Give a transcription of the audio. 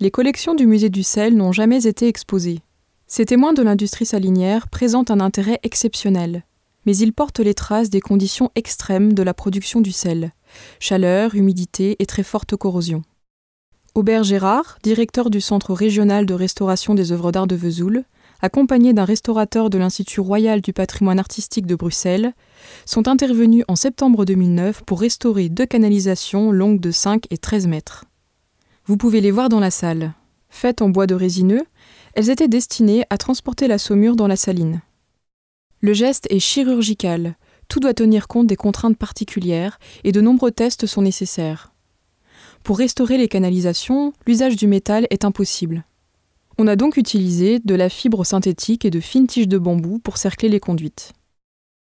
les collections du musée du sel n'ont jamais été exposées. Ces témoins de l'industrie salinière présentent un intérêt exceptionnel, mais ils portent les traces des conditions extrêmes de la production du sel chaleur, humidité et très forte corrosion. Aubert Gérard, directeur du Centre régional de restauration des œuvres d'art de Vesoul, accompagné d'un restaurateur de l'Institut royal du patrimoine artistique de Bruxelles, sont intervenus en septembre 2009 pour restaurer deux canalisations longues de 5 et 13 mètres. Vous pouvez les voir dans la salle. Faites en bois de résineux, elles étaient destinées à transporter la saumure dans la saline. Le geste est chirurgical, tout doit tenir compte des contraintes particulières et de nombreux tests sont nécessaires. Pour restaurer les canalisations, l'usage du métal est impossible. On a donc utilisé de la fibre synthétique et de fines tiges de bambou pour cercler les conduites.